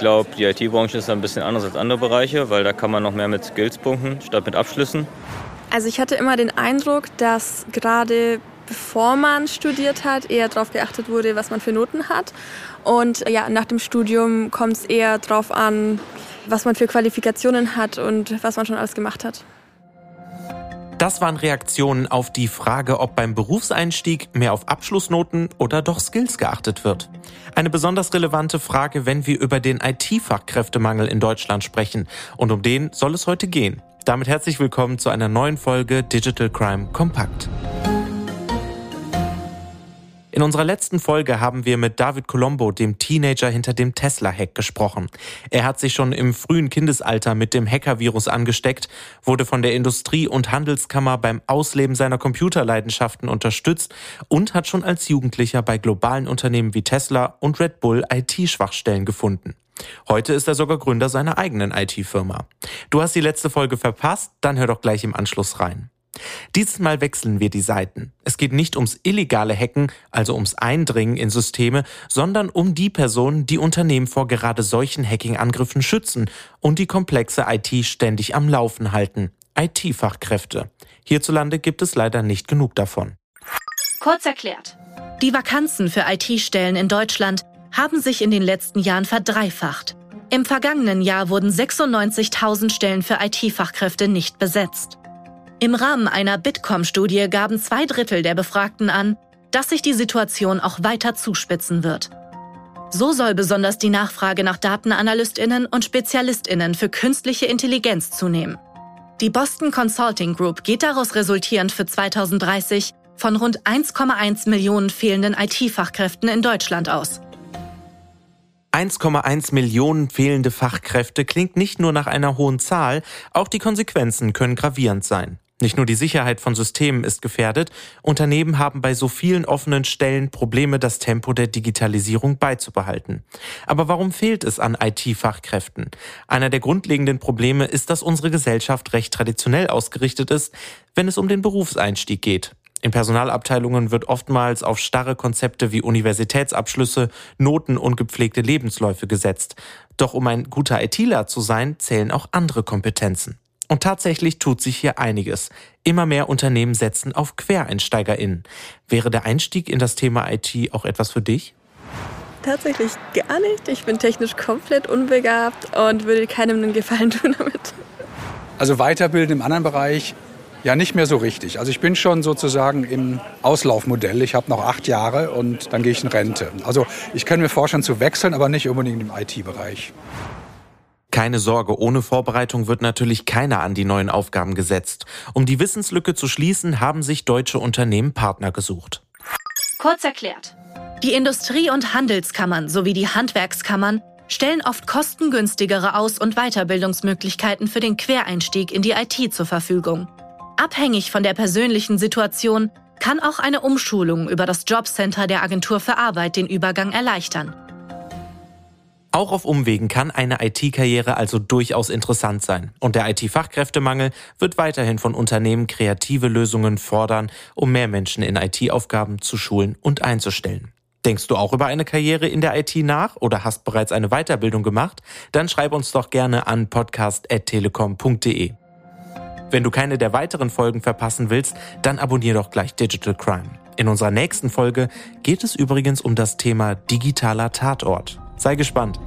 glaube, die IT-Branche ist ein bisschen anders als andere Bereiche, weil da kann man noch mehr mit Skills punkten, statt mit Abschlüssen. Also ich hatte immer den Eindruck, dass gerade bevor man studiert hat, eher darauf geachtet wurde, was man für Noten hat. Und ja, nach dem Studium kommt es eher darauf an, was man für Qualifikationen hat und was man schon alles gemacht hat. Das waren Reaktionen auf die Frage, ob beim Berufseinstieg mehr auf Abschlussnoten oder doch Skills geachtet wird. Eine besonders relevante Frage, wenn wir über den IT-Fachkräftemangel in Deutschland sprechen. Und um den soll es heute gehen. Damit herzlich willkommen zu einer neuen Folge Digital Crime Kompakt. In unserer letzten Folge haben wir mit David Colombo, dem Teenager hinter dem Tesla-Hack, gesprochen. Er hat sich schon im frühen Kindesalter mit dem Hacker-Virus angesteckt, wurde von der Industrie- und Handelskammer beim Ausleben seiner Computerleidenschaften unterstützt und hat schon als Jugendlicher bei globalen Unternehmen wie Tesla und Red Bull IT-Schwachstellen gefunden. Heute ist er sogar Gründer seiner eigenen IT-Firma. Du hast die letzte Folge verpasst? Dann hör doch gleich im Anschluss rein. Dieses Mal wechseln wir die Seiten. Es geht nicht ums illegale Hacken, also ums Eindringen in Systeme, sondern um die Personen, die Unternehmen vor gerade solchen Hacking-Angriffen schützen und die komplexe IT ständig am Laufen halten. IT-Fachkräfte. Hierzulande gibt es leider nicht genug davon. Kurz erklärt. Die Vakanzen für IT-Stellen in Deutschland haben sich in den letzten Jahren verdreifacht. Im vergangenen Jahr wurden 96.000 Stellen für IT-Fachkräfte nicht besetzt. Im Rahmen einer Bitkom-Studie gaben zwei Drittel der Befragten an, dass sich die Situation auch weiter zuspitzen wird. So soll besonders die Nachfrage nach Datenanalystinnen und Spezialistinnen für künstliche Intelligenz zunehmen. Die Boston Consulting Group geht daraus resultierend für 2030 von rund 1,1 Millionen fehlenden IT-Fachkräften in Deutschland aus. 1,1 Millionen fehlende Fachkräfte klingt nicht nur nach einer hohen Zahl, auch die Konsequenzen können gravierend sein. Nicht nur die Sicherheit von Systemen ist gefährdet, Unternehmen haben bei so vielen offenen Stellen Probleme, das Tempo der Digitalisierung beizubehalten. Aber warum fehlt es an IT-Fachkräften? Einer der grundlegenden Probleme ist, dass unsere Gesellschaft recht traditionell ausgerichtet ist, wenn es um den Berufseinstieg geht. In Personalabteilungen wird oftmals auf starre Konzepte wie Universitätsabschlüsse, Noten und gepflegte Lebensläufe gesetzt. Doch um ein guter ITler zu sein, zählen auch andere Kompetenzen. Und tatsächlich tut sich hier einiges. Immer mehr Unternehmen setzen auf QuereinsteigerInnen. Wäre der Einstieg in das Thema IT auch etwas für dich? Tatsächlich gar nicht. Ich bin technisch komplett unbegabt und würde keinem einen Gefallen tun damit. Also weiterbilden im anderen Bereich ja nicht mehr so richtig. Also ich bin schon sozusagen im Auslaufmodell. Ich habe noch acht Jahre und dann gehe ich in Rente. Also ich kann mir vorstellen zu wechseln, aber nicht unbedingt im IT-Bereich. Keine Sorge, ohne Vorbereitung wird natürlich keiner an die neuen Aufgaben gesetzt. Um die Wissenslücke zu schließen, haben sich deutsche Unternehmen Partner gesucht. Kurz erklärt. Die Industrie- und Handelskammern sowie die Handwerkskammern stellen oft kostengünstigere Aus- und Weiterbildungsmöglichkeiten für den Quereinstieg in die IT zur Verfügung. Abhängig von der persönlichen Situation kann auch eine Umschulung über das Jobcenter der Agentur für Arbeit den Übergang erleichtern. Auch auf Umwegen kann eine IT-Karriere also durchaus interessant sein. Und der IT-Fachkräftemangel wird weiterhin von Unternehmen kreative Lösungen fordern, um mehr Menschen in IT-Aufgaben zu schulen und einzustellen. Denkst du auch über eine Karriere in der IT nach oder hast bereits eine Weiterbildung gemacht? Dann schreib uns doch gerne an podcast.telekom.de. Wenn du keine der weiteren Folgen verpassen willst, dann abonnier doch gleich Digital Crime. In unserer nächsten Folge geht es übrigens um das Thema digitaler Tatort. Sei gespannt.